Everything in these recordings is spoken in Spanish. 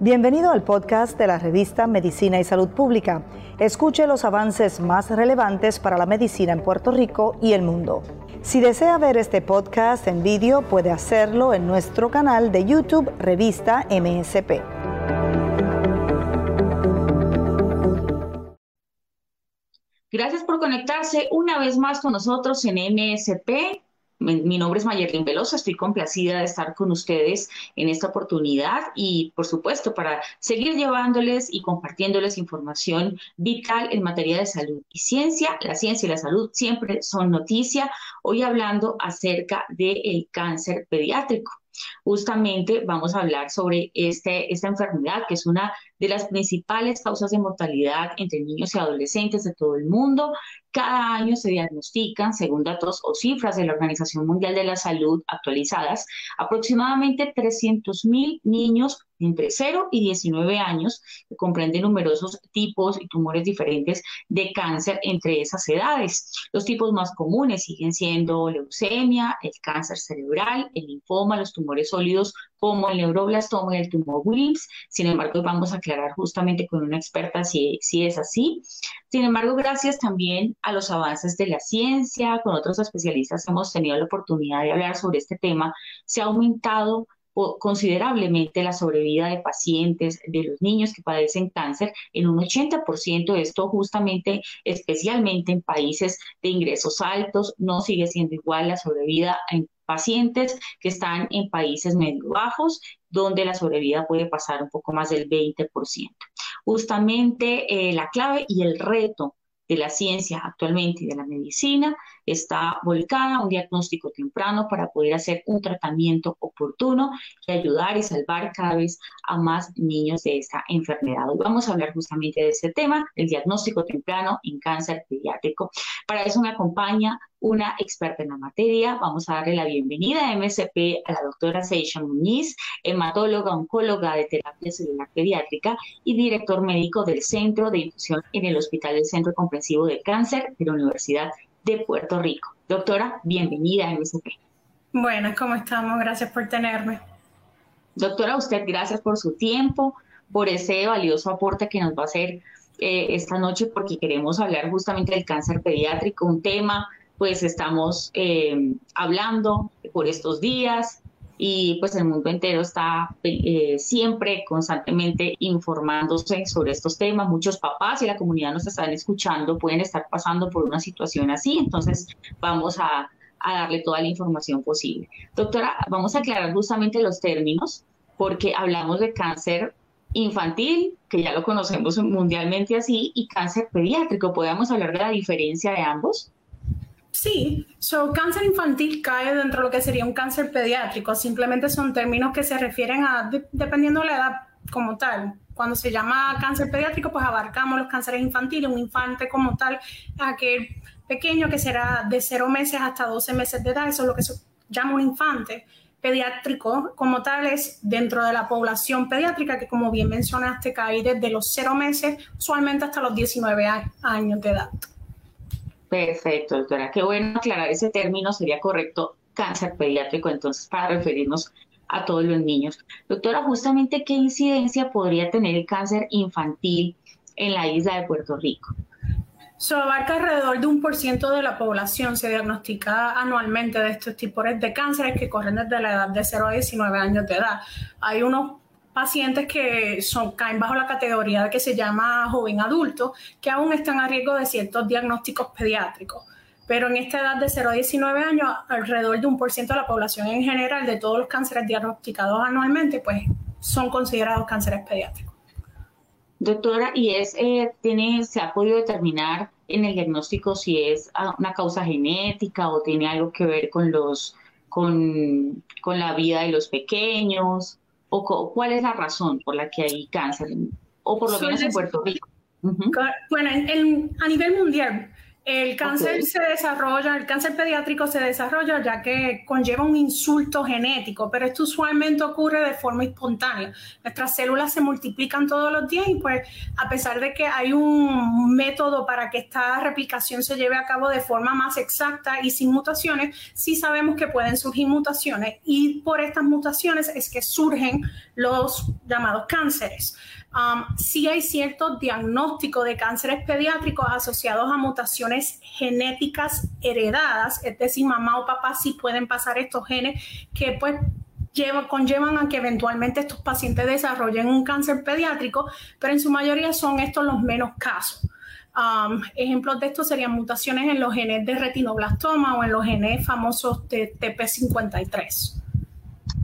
Bienvenido al podcast de la revista Medicina y Salud Pública. Escuche los avances más relevantes para la medicina en Puerto Rico y el mundo. Si desea ver este podcast en vídeo, puede hacerlo en nuestro canal de YouTube Revista MSP. Gracias por conectarse una vez más con nosotros en MSP mi nombre es Mayerlin Veloso, estoy complacida de estar con ustedes en esta oportunidad y, por supuesto, para seguir llevándoles y compartiéndoles información vital en materia de salud y ciencia. La ciencia y la salud siempre son noticia. Hoy hablando acerca del cáncer pediátrico. Justamente vamos a hablar sobre este, esta enfermedad, que es una de las principales causas de mortalidad entre niños y adolescentes de todo el mundo. Cada año se diagnostican, según datos o cifras de la Organización Mundial de la Salud actualizadas, aproximadamente 300.000 niños entre 0 y 19 años, que comprenden numerosos tipos y tumores diferentes de cáncer entre esas edades. Los tipos más comunes siguen siendo leucemia, el cáncer cerebral, el linfoma, los tumores sólidos como el neuroblastoma y el tumor Wilms. Sin embargo, vamos a aclarar justamente con una experta si, si es así. Sin embargo, gracias también a los avances de la ciencia, con otros especialistas hemos tenido la oportunidad de hablar sobre este tema, se ha aumentado considerablemente la sobrevida de pacientes, de los niños que padecen cáncer, en un 80%. Esto justamente, especialmente en países de ingresos altos, no sigue siendo igual la sobrevida en pacientes que están en países medio bajos, donde la sobrevida puede pasar un poco más del 20%. Justamente eh, la clave y el reto de la ciencia actualmente y de la medicina está volcada un diagnóstico temprano para poder hacer un tratamiento oportuno y ayudar y salvar cada vez a más niños de esta enfermedad. Hoy vamos a hablar justamente de ese tema, el diagnóstico temprano en cáncer pediátrico. Para eso me acompaña una experta en la materia. Vamos a darle la bienvenida a MSP a la doctora Seisha Muñiz, hematóloga, oncóloga de terapia celular pediátrica y director médico del Centro de Infusión en el Hospital del Centro Comprensivo de Cáncer de la Universidad de Puerto Rico. Doctora, bienvenida a MSP. Buenas, ¿cómo estamos? Gracias por tenerme. Doctora, usted gracias por su tiempo, por ese valioso aporte que nos va a hacer eh, esta noche, porque queremos hablar justamente del cáncer pediátrico, un tema pues estamos eh, hablando por estos días y pues el mundo entero está eh, siempre constantemente informándose sobre estos temas. Muchos papás y la comunidad nos están escuchando, pueden estar pasando por una situación así, entonces vamos a, a darle toda la información posible. Doctora, vamos a aclarar justamente los términos porque hablamos de cáncer infantil, que ya lo conocemos mundialmente así, y cáncer pediátrico. ¿Podemos hablar de la diferencia de ambos? Sí, so cáncer infantil cae dentro de lo que sería un cáncer pediátrico. Simplemente son términos que se refieren a, dependiendo de la edad como tal. Cuando se llama cáncer pediátrico, pues abarcamos los cánceres infantiles, un infante como tal, aquel pequeño que será de 0 meses hasta 12 meses de edad, eso es lo que se llama un infante pediátrico como tal es dentro de la población pediátrica que como bien mencionaste cae desde los 0 meses usualmente hasta los 19 años de edad. Perfecto, doctora. Qué bueno aclarar ese término, sería correcto cáncer pediátrico, entonces, para referirnos a todos los niños. Doctora, justamente, ¿qué incidencia podría tener el cáncer infantil en la isla de Puerto Rico? Se abarca alrededor de un por ciento de la población, se diagnostica anualmente de estos tipos de cánceres que corren desde la edad de 0 a 19 años de edad. Hay unos pacientes que son, caen bajo la categoría que se llama joven adulto, que aún están a riesgo de ciertos diagnósticos pediátricos. Pero en esta edad de 0 a 19 años, alrededor de un por ciento de la población en general de todos los cánceres diagnosticados anualmente, pues son considerados cánceres pediátricos. Doctora, ¿y es, eh, tiene, se ha podido determinar en el diagnóstico si es ah, una causa genética o tiene algo que ver con los con, con la vida de los pequeños? O cuál es la razón por la que hay cáncer, o por lo menos en Puerto Rico. Bueno, a nivel mundial, El cáncer se desarrolla, el cáncer pediátrico se desarrolla ya que conlleva un insulto genético, pero esto usualmente ocurre de forma espontánea. Nuestras células se multiplican todos los días y pues a pesar de que hay un método para que esta replicación se lleve a cabo de forma más exacta y sin mutaciones, sí sabemos que pueden surgir mutaciones y por estas mutaciones es que surgen los llamados cánceres. Um, sí hay cierto diagnóstico de cánceres pediátricos asociados a mutaciones genéticas heredadas, es decir, mamá o papá sí pueden pasar estos genes que pues conllevan a que eventualmente estos pacientes desarrollen un cáncer pediátrico, pero en su mayoría son estos los menos casos. Um, ejemplos de esto serían mutaciones en los genes de retinoblastoma o en los genes famosos de TP53.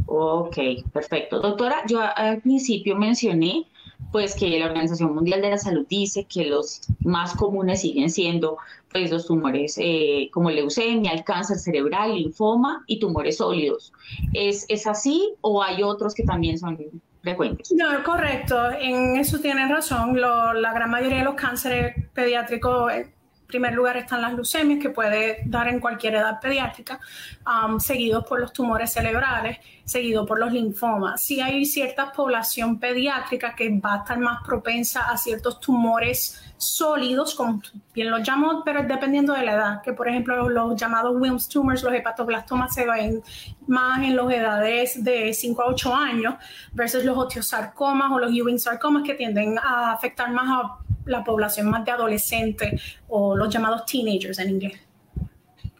Ok, perfecto. Doctora, yo al principio mencioné pues que la Organización Mundial de la Salud dice que los más comunes siguen siendo pues los tumores eh, como leucemia, el cáncer cerebral, linfoma y tumores sólidos. ¿Es, ¿Es así o hay otros que también son frecuentes? No, correcto. En eso tienen razón. la gran mayoría de los cánceres pediátricos eh, primer lugar están las leucemias, que puede dar en cualquier edad pediátrica, um, seguidos por los tumores cerebrales, seguido por los linfomas. Si hay cierta población pediátrica que va a estar más propensa a ciertos tumores sólidos, como bien los llamo, pero dependiendo de la edad, que por ejemplo los llamados Wilms tumors, los hepatoblastomas se ven más en las edades de 5 a 8 años versus los osteosarcomas o los Ewing sarcomas que tienden a afectar más a la población más de adolescentes o los llamados teenagers en inglés.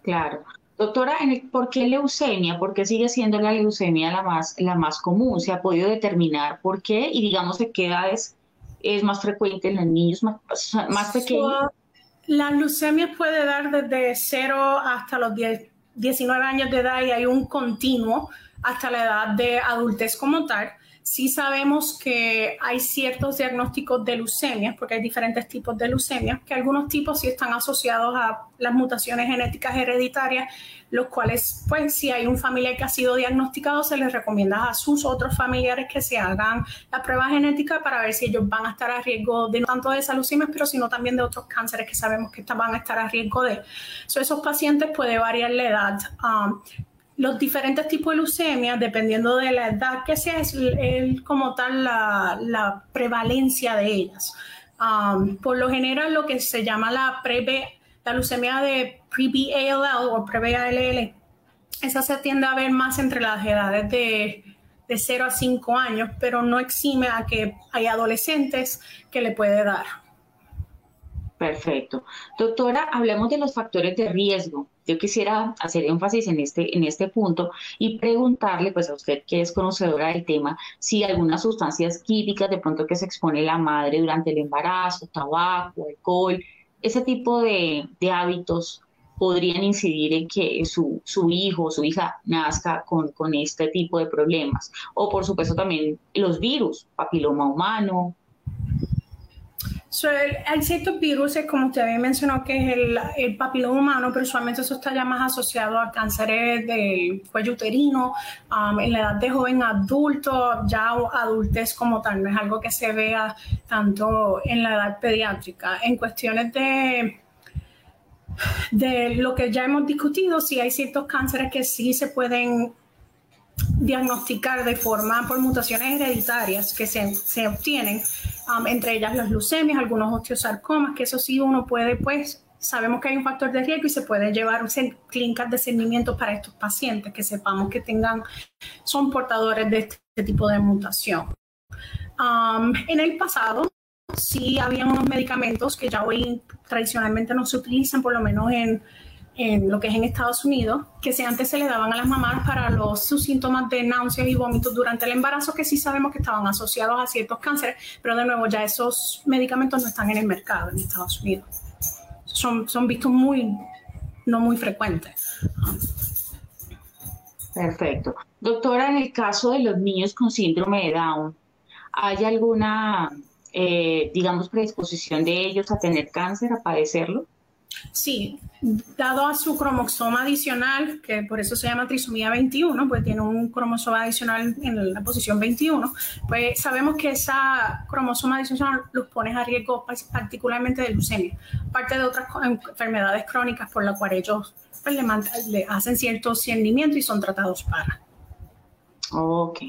Claro. Doctora, ¿por qué leucemia? ¿Por qué sigue siendo la leucemia la más, la más común? ¿Se ha podido determinar por qué? Y digamos, ¿de qué edades es más frecuente en los niños más, más pequeños? la leucemia puede dar desde 0 hasta los 10, 19 años de edad y hay un continuo hasta la edad de adultez como tal. Sí sabemos que hay ciertos diagnósticos de leucemia, porque hay diferentes tipos de leucemia, que algunos tipos sí están asociados a las mutaciones genéticas hereditarias, los cuales, pues, si hay un familiar que ha sido diagnosticado, se les recomienda a sus otros familiares que se hagan la prueba genética para ver si ellos van a estar a riesgo de no tanto de esa leucemia, pero sino también de otros cánceres que sabemos que van a estar a riesgo de. esos pacientes puede variar la edad. Um, los diferentes tipos de leucemia, dependiendo de la edad que sea, es, como tal la, prevalencia de ellas. Um, por lo general, lo que se llama la, pre la leucemia de pre-BALL o pre-BALL, esa se tiende a ver más entre las edades de, de 0 a 5 años, pero no exime a que hay adolescentes que le puede dar. Perfecto. Doctora, hablemos de los factores de riesgo. Yo quisiera hacer énfasis en este, en este punto y preguntarle, pues a usted que es conocedora del tema, si algunas sustancias químicas de pronto que se expone la madre durante el embarazo, tabaco, alcohol, ese tipo de, hábitos podrían incidir en que su, su hijo o su hija nazca con, con este tipo de problemas. O por supuesto también los virus, papiloma humano, hay ciertos virus, como usted había mencionado, que es el, el, papiloma humano, pero usualmente eso está ya más asociado a cánceres del cuello uterino, um, en la edad de joven adulto, ya adultez como tal, no es algo que se vea tanto en la edad pediátrica. En cuestiones de, de lo que ya hemos discutido, sí hay ciertos cánceres que sí se pueden diagnosticar de forma por mutaciones hereditarias que se, se obtienen Entre ellas las leucemias, algunos osteosarcomas, que eso sí uno puede, pues, sabemos que hay un factor de riesgo y se puede llevar clínicas de seguimiento para estos pacientes, que sepamos que tengan, son portadores de este tipo de mutación. En el pasado, sí había unos medicamentos que ya hoy tradicionalmente no se utilizan, por lo menos en en lo que es en Estados Unidos, que se antes se le daban a las mamás para los sus síntomas de náuseas y vómitos durante el embarazo, que sí sabemos que estaban asociados a ciertos cánceres, pero de nuevo ya esos medicamentos no están en el mercado en Estados Unidos. Son, son vistos muy, no muy frecuentes. Perfecto. Doctora, en el caso de los niños con síndrome de Down, ¿hay alguna, eh, digamos, predisposición de ellos a tener cáncer, a padecerlo? Sí, dado a su cromosoma adicional, que por eso se llama trisomía 21, pues tiene un cromosoma adicional en la posición 21, pues sabemos que esa cromosoma adicional los pone a riesgo particularmente de leucemia, parte de otras enfermedades crónicas por las cuales ellos pues, le, hacen cierto discernimiento y son tratados para. Ok.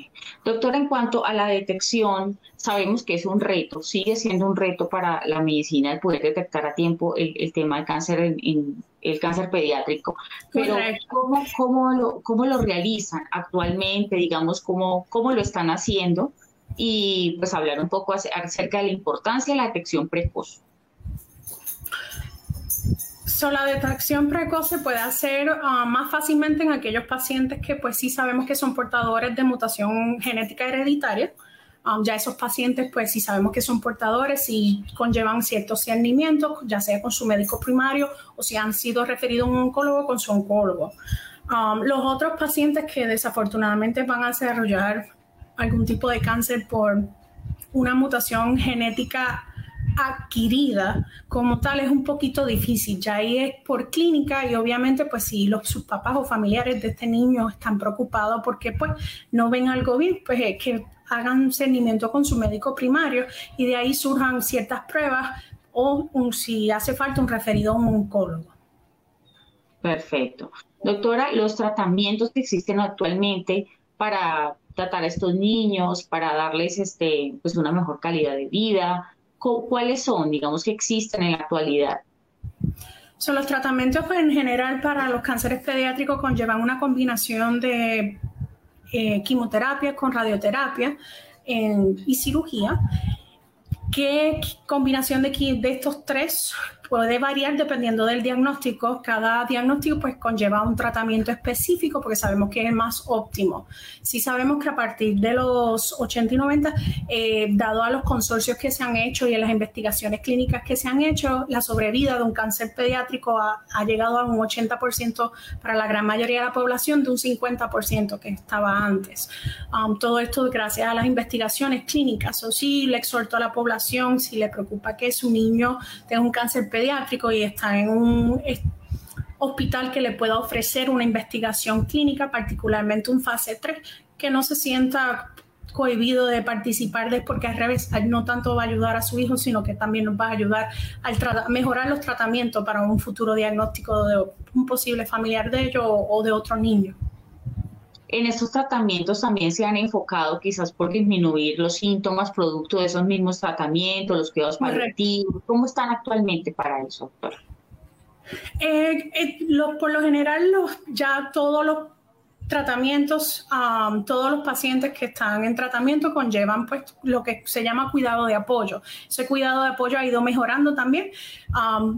Doctora, en cuanto a la detección, sabemos que es un reto, sigue siendo un reto para la medicina el poder detectar a tiempo el, tema del cáncer en, el cáncer pediátrico. Pero ¿cómo, cómo, lo, ¿cómo lo realizan actualmente? Digamos, ¿cómo, cómo lo están haciendo? Y pues hablar un poco acerca de la importancia de la detección precoz. So, la detección precoz se puede hacer ah, más fácilmente en aquellos pacientes que pues sí sabemos que son portadores de mutación genética hereditaria. Um, ya esos pacientes pues sí sabemos que son portadores y conllevan ciertos cernimientos, ya sea con su médico primario o si han sido referidos a un oncólogo con su oncólogo. Um, los otros pacientes que desafortunadamente van a desarrollar algún tipo de cáncer por una mutación genética adquirida como tal es un poquito difícil. Ya ahí es por clínica y obviamente pues si los, sus papás o familiares de este niño están preocupados porque pues no ven algo bien, pues es que hagan seguimiento con su médico primario y de ahí surjan ciertas pruebas o si hace falta un referido a un oncólogo. Perfecto. Doctora, los tratamientos que existen actualmente para tratar a estos niños, para darles este, pues una mejor calidad de vida, ¿cuáles son, digamos, que existen en la actualidad? Son los tratamientos pues, en general para los cánceres pediátricos conllevan una combinación de eh, quimioterapia con radioterapia y cirugía. ¿Qué combinación de, de estos tres puede variar dependiendo del diagnóstico. Cada diagnóstico pues conlleva un tratamiento específico porque sabemos que es el más óptimo. Sí sabemos que a partir de los 80 y 90, eh, dado a los consorcios que se han hecho y en las investigaciones clínicas que se han hecho, la sobrevida de un cáncer pediátrico ha, llegado a un 80% para la gran mayoría de la población de un 50% que estaba antes. Um, todo esto gracias a las investigaciones clínicas. O sí le exhorto a la población, si le preocupa que su niño tenga un cáncer pediátrico y está en un hospital que le pueda ofrecer una investigación clínica, particularmente un fase 3, que no se sienta cohibido de participar de porque al revés no tanto va a ayudar a su hijo sino que también nos va a ayudar a mejorar los tratamientos para un futuro diagnóstico de un posible familiar de ellos o de otro niño. En estos tratamientos también se han enfocado quizás por disminuir los síntomas producto de esos mismos tratamientos, los cuidados paliativos. ¿Cómo están actualmente para eso, doctor? Eh, eh, por lo general, los, ya todos los tratamientos, todos los pacientes que están en tratamiento conllevan pues lo que se llama cuidado de apoyo. Ese cuidado de apoyo ha ido mejorando también,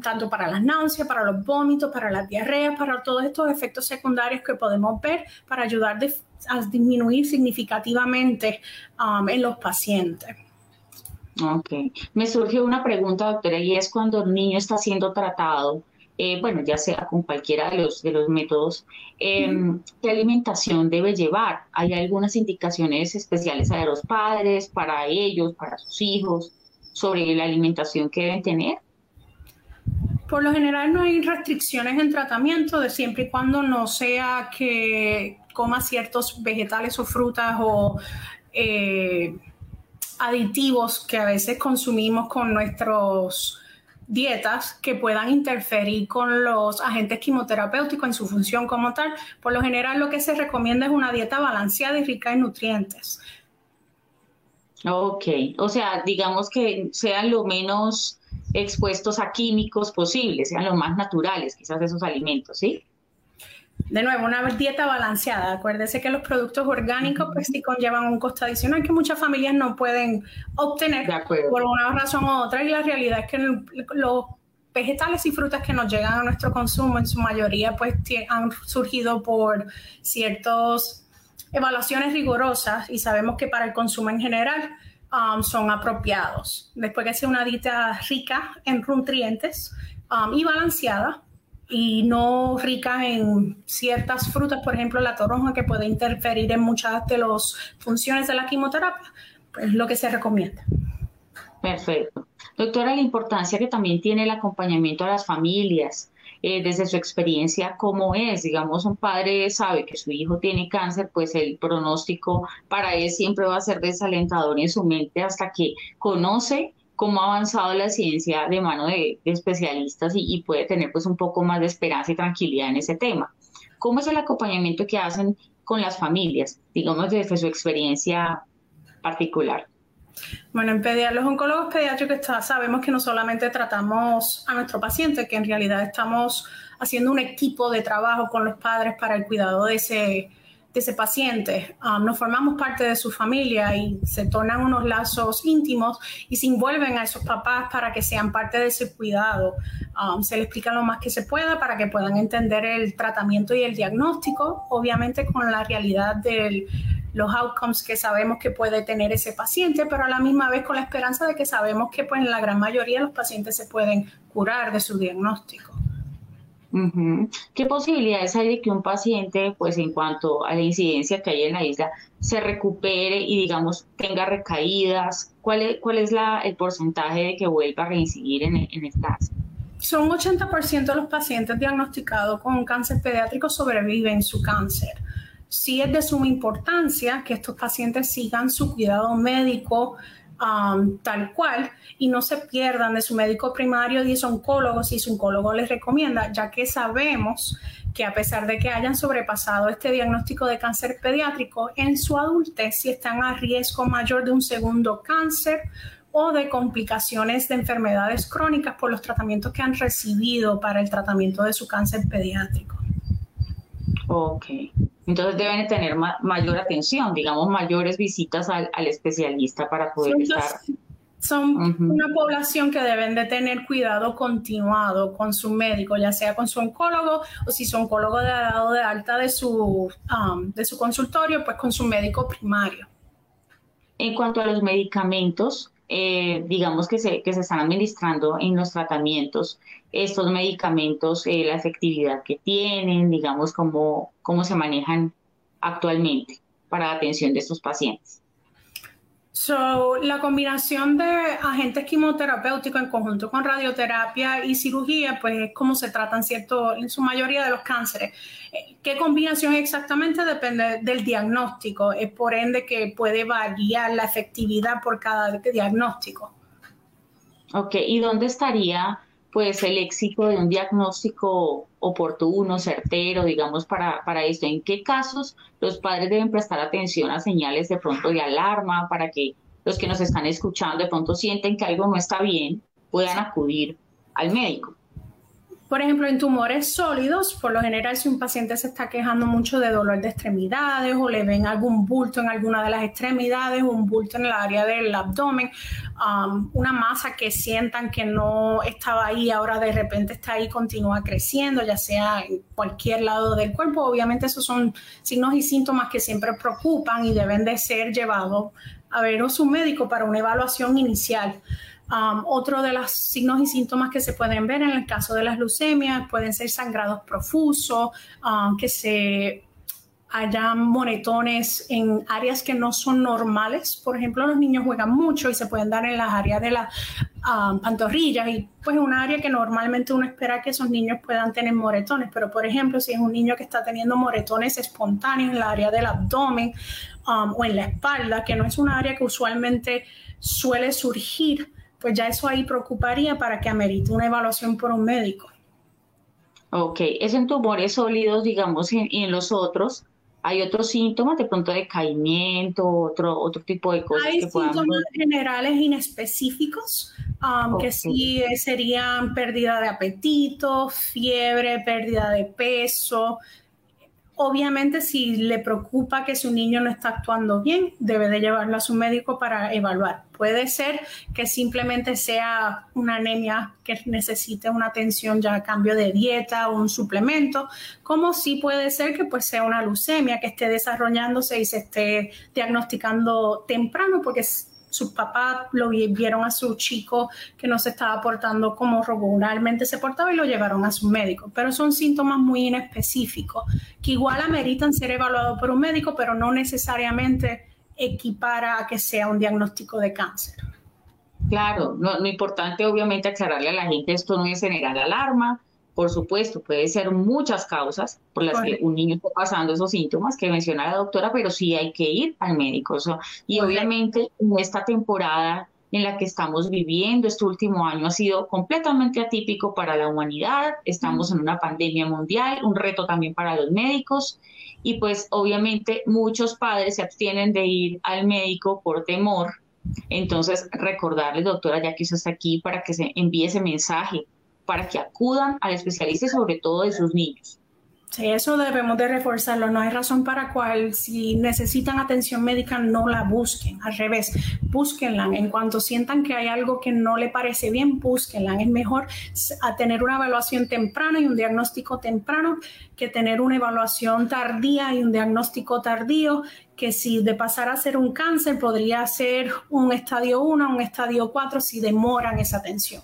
tanto para las náuseas, para los vómitos, para las diarreas, para todos estos efectos secundarios que podemos ver para ayudar a disminuir significativamente en los pacientes. Ok. Me surge una pregunta, doctora, y es cuando el niño está siendo tratado eh, bueno, ya sea con cualquiera de los, de los métodos, em, ¿qué alimentación debe llevar? ¿Hay algunas indicaciones especiales a los padres, para ellos, para sus hijos, sobre la alimentación que deben tener? Por lo general no hay restricciones en tratamiento, de siempre y cuando no sea que coma ciertos vegetales o frutas o eh, aditivos que a veces consumimos con nuestros dietas que puedan interferir con los agentes quimioterapéuticos en su función como tal. Por lo general lo que se recomienda es una dieta balanceada y rica en nutrientes. Ok, o sea, digamos que sean lo menos expuestos a químicos posibles, sean lo más naturales quizás esos alimentos, ¿sí? De nuevo, una dieta balanceada. Acuérdese que los productos orgánicos pues sí conllevan un costo adicional que muchas familias no pueden obtener por una razón u otra y la realidad es que los vegetales y frutas que nos llegan a nuestro consumo en su mayoría pues han surgido por ciertas evaluaciones rigurosas y sabemos que para el consumo en general um, son apropiados. Después que sea una dieta rica en nutrientes um, y balanceada, y no rica en ciertas frutas, por ejemplo la toronja que puede interferir en muchas de las funciones de la quimioterapia, pues es lo que se recomienda. Perfecto. Doctora, la importancia que también tiene el acompañamiento a las familias, eh, desde su experiencia, ¿cómo es? Digamos, un padre sabe que su hijo tiene cáncer, pues el pronóstico para él siempre va a ser desalentador en su mente hasta que conoce cómo ha avanzado la ciencia de mano de, especialistas y, puede tener pues un poco más de esperanza y tranquilidad en ese tema. ¿Cómo es el acompañamiento que hacen con las familias, digamos desde su experiencia particular? Bueno, en los oncólogos pediátricos sabemos que no solamente tratamos a nuestro paciente, que en realidad estamos haciendo un equipo de trabajo con los padres para el cuidado de ese, ese paciente. Um, nos formamos parte de su familia y se tornan unos lazos íntimos y se envuelven a esos papás para que sean parte de ese cuidado. Um, se les explica lo más que se pueda para que puedan entender el tratamiento y el diagnóstico, obviamente con la realidad del los outcomes que sabemos que puede tener ese paciente, pero a la misma vez con la esperanza de que sabemos que pues, en la gran mayoría los pacientes se pueden curar de su diagnóstico. ¿Qué posibilidades hay de que un paciente, pues en cuanto a la incidencia que hay en la isla, se recupere y digamos tenga recaídas? ¿Cuál es, cuál es la, el porcentaje de que vuelva a reincidir en, en caso? Son 80% de los pacientes diagnosticados con cáncer pediátrico sobreviven su cáncer sí es de suma importancia que estos pacientes sigan su cuidado médico um, tal cual y no se pierdan de su médico primario y su oncólogo si su oncólogo les recomienda, ya que sabemos que a pesar de que hayan sobrepasado este diagnóstico de cáncer pediátrico, en su adultez si están a riesgo mayor de un segundo cáncer o de complicaciones de enfermedades crónicas por los tratamientos que han recibido para el tratamiento de su cáncer pediátrico. Ok. Entonces deben tener mayor atención, digamos, mayores visitas al, especialista para poder son estar. Son una población que deben de tener cuidado continuado con su médico, ya sea con su oncólogo o si su oncólogo ha dado de alta de su, um, de su consultorio, pues con su médico primario. En cuanto a los medicamentos, eh, digamos, que se, que se están administrando en los tratamientos, estos medicamentos, eh, la efectividad que tienen, digamos, cómo, cómo se manejan actualmente para la atención de estos pacientes. So, la combinación de agentes quimioterapéuticos en conjunto con radioterapia y cirugía, pues es como se tratan cierto, en su mayoría de los cánceres. Eh, ¿Qué combinación exactamente? Depende del diagnóstico. Es por ende que puede variar la efectividad por cada diagnóstico. Ok, ¿y dónde estaría pues el éxito de un diagnóstico oportuno, certero, digamos, para, para esto? ¿En qué casos los padres deben prestar atención a señales de pronto de alarma para que los que nos están escuchando de pronto sienten que algo no está bien, puedan acudir al médico? Por ejemplo, en tumores sólidos, por lo general, si un paciente se está quejando mucho de dolor de extremidades o le ven algún bulto en alguna de las extremidades, un bulto en el área del abdomen, um, una masa que sientan que no estaba ahí, ahora de repente está ahí, continúa creciendo, ya sea en cualquier lado del cuerpo, obviamente esos son signos y síntomas que siempre preocupan y deben de ser llevados a ver a su médico para una evaluación inicial. Um, otro de los signos y síntomas que se pueden ver en el caso de las leucemias pueden ser sangrados profusos, um, que se hayan moretones en áreas que no son normales. Por ejemplo, los niños juegan mucho y se pueden dar en las áreas de las um, pantorrillas y pues un área que normalmente uno espera que esos niños puedan tener moretones. Pero por ejemplo, si es un niño que está teniendo moretones espontáneos en la área del abdomen o en la espalda, que no es un área que usualmente suele surgir, pues ya eso ahí preocuparía para que amerite una evaluación por un médico. Ok, es en tumores sólidos, digamos, y en, los otros. ¿Hay otros síntomas, de pronto decaimiento, otro, otro tipo de cosas? Hay síntomas generales inespecíficos, um, que sí serían pérdida de apetito, fiebre, pérdida de peso, Obviamente, si le preocupa que su niño no está actuando bien, debe de llevarlo a su médico para evaluar. Puede ser que simplemente sea una anemia que necesite una atención ya a cambio de dieta o un suplemento, como sí puede ser que pues sea una leucemia que esté desarrollándose y se esté diagnosticando temprano, porque sus papás lo vieron a su chico que no se estaba portando como regularmente se portaba y lo llevaron a su médico. Pero son síntomas muy inespecíficos que igual ameritan ser evaluados por un médico, pero no necesariamente equipara a que sea un diagnóstico de cáncer. Claro, lo importante obviamente aclararle a la gente, esto no es generar alarma, por supuesto, puede ser muchas causas por las que un niño está pasando esos síntomas que menciona la doctora, pero sí hay que ir al médico. y obviamente en esta temporada en la que estamos viviendo, este último año ha sido completamente atípico para la humanidad, estamos en una pandemia mundial, un reto también para los médicos y pues obviamente muchos padres se abstienen de ir al médico por temor. Entonces, recordarles, doctora, ya que usted está aquí, para que se envíe ese mensaje para que acudan al especialista y sobre todo de sus niños. Sí, eso debemos de reforzarlo. No hay razón para cual si necesitan atención médica no la busquen. Al revés, búsquenla. En cuanto sientan que hay algo que no le parece bien, búsquenla. Es mejor a tener una evaluación temprana y un diagnóstico temprano que tener una evaluación tardía y un diagnóstico tardío que si de pasar a ser un cáncer podría ser un estadio 1, un estadio 4 si demoran esa atención.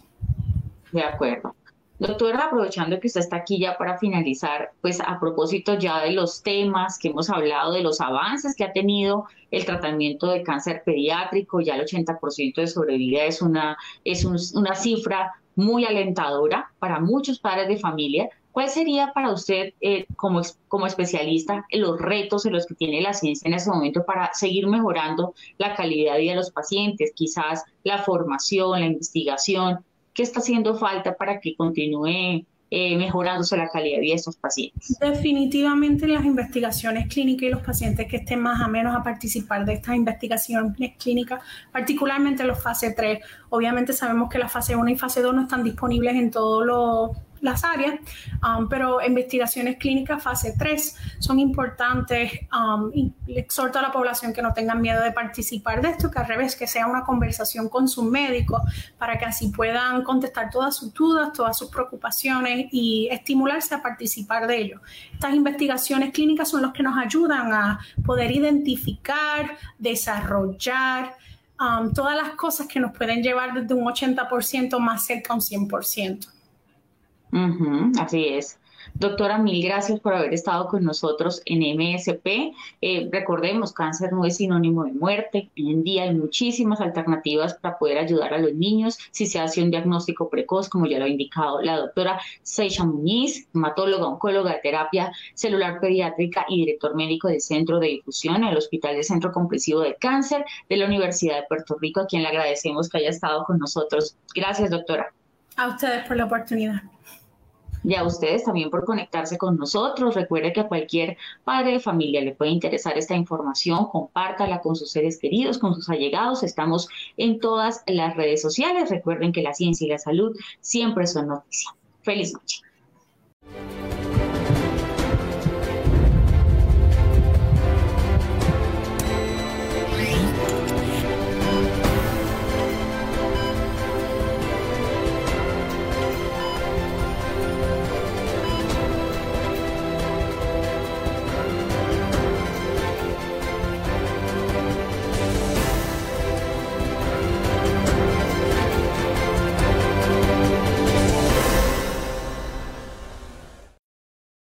De acuerdo. Doctora, aprovechando que usted está aquí ya para finalizar, pues a propósito ya de los temas que hemos hablado, de los avances que ha tenido el tratamiento de cáncer pediátrico, ya el 80% de sobrevida es una, es una cifra muy alentadora para muchos padres de familia. ¿Cuál sería para usted, eh, como, como especialista, los retos en los que tiene la ciencia en ese momento para seguir mejorando la calidad de vida de los pacientes? Quizás la formación, la investigación, qué está haciendo falta para que continúe eh, mejorándose la calidad de vida de estos pacientes. Definitivamente las investigaciones clínicas y los pacientes que estén más o menos a participar de estas investigaciones clínicas, particularmente los fase 3. Obviamente sabemos que la fase 1 y fase 2 no están disponibles en todos los las áreas, um, pero investigaciones clínicas fase 3 son importantes. Um, y exhorto a la población que no tengan miedo de participar de esto, que al revés, que sea una conversación con su médico para que así puedan contestar todas sus dudas, todas sus preocupaciones y estimularse a participar de ello. Estas investigaciones clínicas son las que nos ayudan a poder identificar, desarrollar, um, todas las cosas que nos pueden llevar desde un 80% más cerca a un 100% así es. Doctora, mil gracias por haber estado con nosotros en MSP. Eh, recordemos, cáncer no es sinónimo de muerte. Hoy en día hay muchísimas alternativas para poder ayudar a los niños si se hace un diagnóstico precoz, como ya lo ha indicado la doctora Seicha Muñiz, hematóloga, oncóloga de terapia celular pediátrica y director médico del Centro de Difusión en el Hospital de Centro Comprensivo de Cáncer de la Universidad de Puerto Rico, a quien le agradecemos que haya estado con nosotros. Gracias, doctora. A ustedes por la oportunidad y a ustedes también por conectarse con nosotros. Recuerde que a cualquier padre de familia le puede interesar esta información, compártala con sus seres queridos, con sus allegados. Estamos en todas las redes sociales. Recuerden que la ciencia y la salud siempre son noticia. Feliz noche.